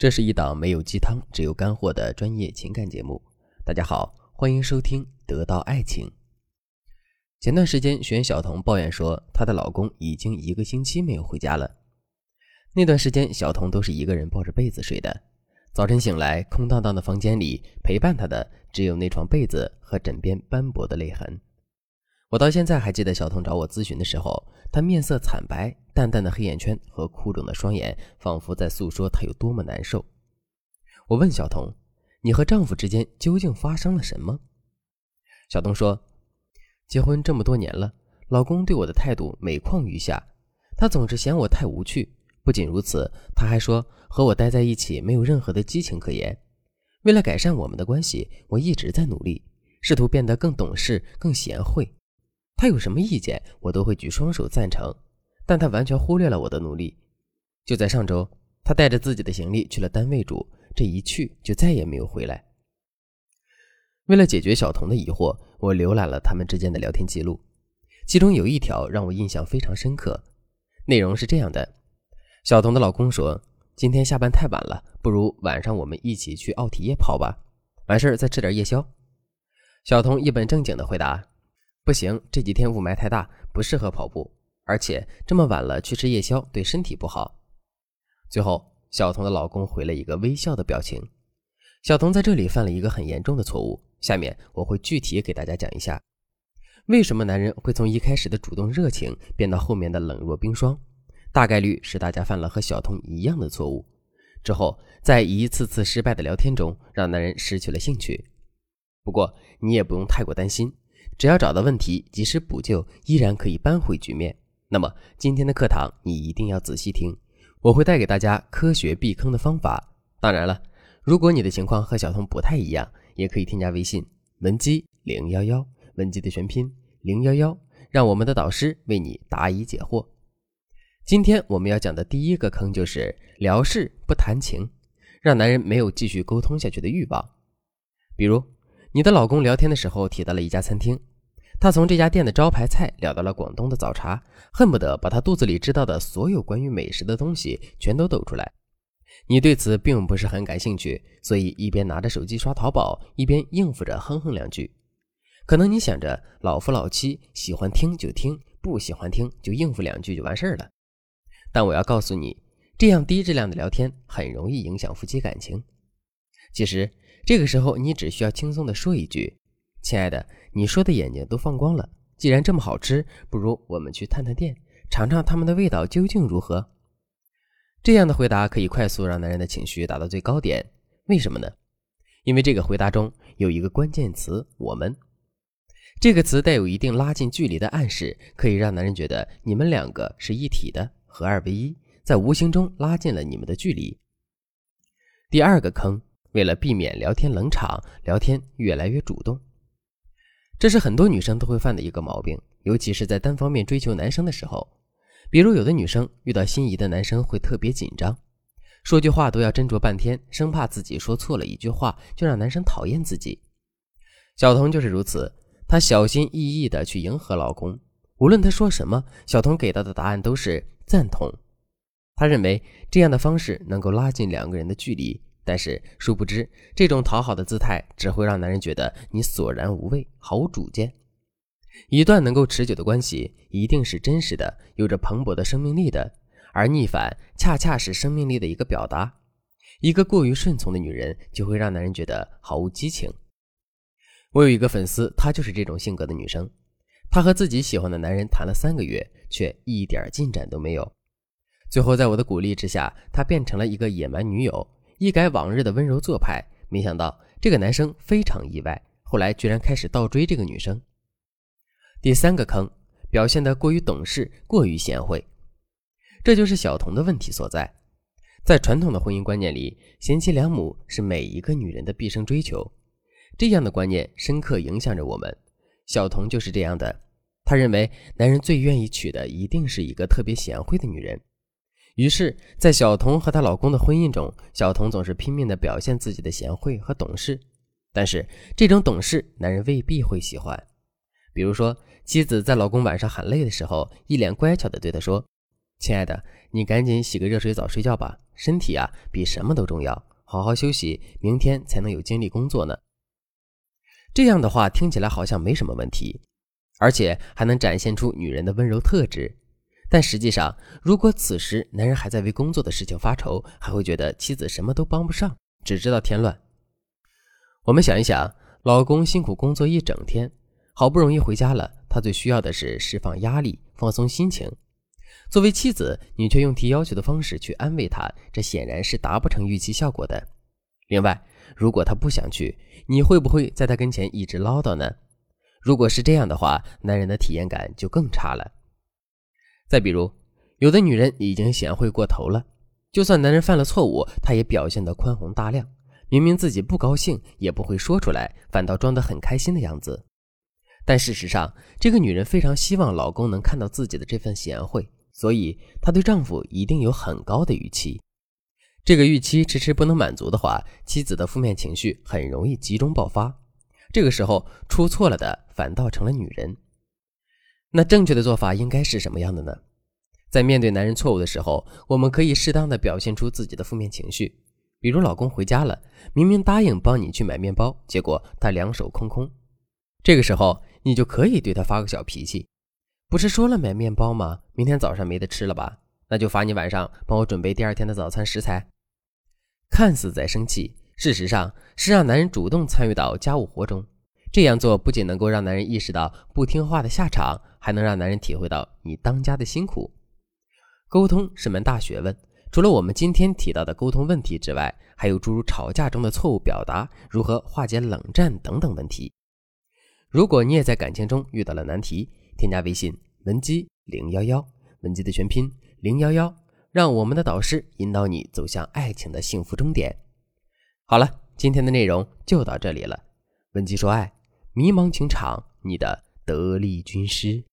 这是一档没有鸡汤，只有干货的专业情感节目。大家好，欢迎收听《得到爱情》。前段时间，玄小彤抱怨说，她的老公已经一个星期没有回家了。那段时间，小彤都是一个人抱着被子睡的。早晨醒来，空荡荡的房间里，陪伴她的只有那床被子和枕边斑驳的泪痕。我到现在还记得小彤找我咨询的时候，她面色惨白，淡淡的黑眼圈和哭肿的双眼，仿佛在诉说她有多么难受。我问小彤：“你和丈夫之间究竟发生了什么？”小彤说：“结婚这么多年了，老公对我的态度每况愈下，他总是嫌我太无趣。不仅如此，他还说和我待在一起没有任何的激情可言。为了改善我们的关系，我一直在努力，试图变得更懂事、更贤惠。”他有什么意见，我都会举双手赞成，但他完全忽略了我的努力。就在上周，他带着自己的行李去了单位住，这一去就再也没有回来。为了解决小童的疑惑，我浏览了他们之间的聊天记录，其中有一条让我印象非常深刻，内容是这样的：小童的老公说，今天下班太晚了，不如晚上我们一起去奥体夜跑吧，完事儿再吃点夜宵。小童一本正经地回答。不行，这几天雾霾太大，不适合跑步，而且这么晚了去吃夜宵对身体不好。最后，小童的老公回了一个微笑的表情。小童在这里犯了一个很严重的错误，下面我会具体给大家讲一下，为什么男人会从一开始的主动热情变到后面的冷若冰霜，大概率是大家犯了和小童一样的错误，之后在一次次失败的聊天中让男人失去了兴趣。不过你也不用太过担心。只要找到问题，及时补救，依然可以扳回局面。那么今天的课堂你一定要仔细听，我会带给大家科学避坑的方法。当然了，如果你的情况和小童不太一样，也可以添加微信文姬零幺幺，文姬的全拼零幺幺，让我们的导师为你答疑解惑。今天我们要讲的第一个坑就是聊事不谈情，让男人没有继续沟通下去的欲望。比如你的老公聊天的时候提到了一家餐厅。他从这家店的招牌菜聊到了广东的早茶，恨不得把他肚子里知道的所有关于美食的东西全都抖出来。你对此并不是很感兴趣，所以一边拿着手机刷淘宝，一边应付着哼哼两句。可能你想着老夫老妻，喜欢听就听，不喜欢听就应付两句就完事儿了。但我要告诉你，这样低质量的聊天很容易影响夫妻感情。其实这个时候，你只需要轻松的说一句：“亲爱的。”你说的眼睛都放光了。既然这么好吃，不如我们去探探店，尝尝它们的味道究竟如何？这样的回答可以快速让男人的情绪达到最高点。为什么呢？因为这个回答中有一个关键词“我们”，这个词带有一定拉近距离的暗示，可以让男人觉得你们两个是一体的，合二为一，在无形中拉近了你们的距离。第二个坑，为了避免聊天冷场，聊天越来越主动。这是很多女生都会犯的一个毛病，尤其是在单方面追求男生的时候。比如，有的女生遇到心仪的男生会特别紧张，说句话都要斟酌半天，生怕自己说错了一句话就让男生讨厌自己。小童就是如此，她小心翼翼地去迎合老公，无论他说什么，小童给到的答案都是赞同。她认为这样的方式能够拉近两个人的距离。但是，殊不知，这种讨好的姿态只会让男人觉得你索然无味、毫无主见。一段能够持久的关系，一定是真实的，有着蓬勃的生命力的。而逆反，恰恰是生命力的一个表达。一个过于顺从的女人，就会让男人觉得毫无激情。我有一个粉丝，她就是这种性格的女生。她和自己喜欢的男人谈了三个月，却一点进展都没有。最后，在我的鼓励之下，她变成了一个野蛮女友。一改往日的温柔做派，没想到这个男生非常意外，后来居然开始倒追这个女生。第三个坑，表现得过于懂事，过于贤惠，这就是小童的问题所在。在传统的婚姻观念里，贤妻良母是每一个女人的毕生追求，这样的观念深刻影响着我们。小童就是这样的，他认为男人最愿意娶的一定是一个特别贤惠的女人。于是，在小童和她老公的婚姻中，小童总是拼命地表现自己的贤惠和懂事。但是，这种懂事，男人未必会喜欢。比如说，妻子在老公晚上喊累的时候，一脸乖巧地对他说：“亲爱的，你赶紧洗个热水澡睡觉吧，身体啊比什么都重要，好好休息，明天才能有精力工作呢。这样的话听起来好像没什么问题，而且还能展现出女人的温柔特质。但实际上，如果此时男人还在为工作的事情发愁，还会觉得妻子什么都帮不上，只知道添乱。我们想一想，老公辛苦工作一整天，好不容易回家了，他最需要的是释放压力、放松心情。作为妻子，你却用提要求的方式去安慰他，这显然是达不成预期效果的。另外，如果他不想去，你会不会在他跟前一直唠叨呢？如果是这样的话，男人的体验感就更差了。再比如，有的女人已经贤惠过头了，就算男人犯了错误，她也表现得宽宏大量，明明自己不高兴也不会说出来，反倒装得很开心的样子。但事实上，这个女人非常希望老公能看到自己的这份贤惠，所以她对丈夫一定有很高的预期。这个预期迟迟不能满足的话，妻子的负面情绪很容易集中爆发。这个时候出错了的反倒成了女人。那正确的做法应该是什么样的呢？在面对男人错误的时候，我们可以适当的表现出自己的负面情绪。比如，老公回家了，明明答应帮你去买面包，结果他两手空空。这个时候，你就可以对他发个小脾气。不是说了买面包吗？明天早上没得吃了吧？那就罚你晚上帮我准备第二天的早餐食材。看似在生气，事实上是让男人主动参与到家务活中。这样做不仅能够让男人意识到不听话的下场，还能让男人体会到你当家的辛苦。沟通是门大学问，除了我们今天提到的沟通问题之外，还有诸如吵架中的错误表达、如何化解冷战等等问题。如果你也在感情中遇到了难题，添加微信文姬零幺幺，文姬的全拼零幺幺。让我们的导师引导你走向爱情的幸福终点。好了，今天的内容就到这里了。文姬说爱，迷茫情场，你的得力军师。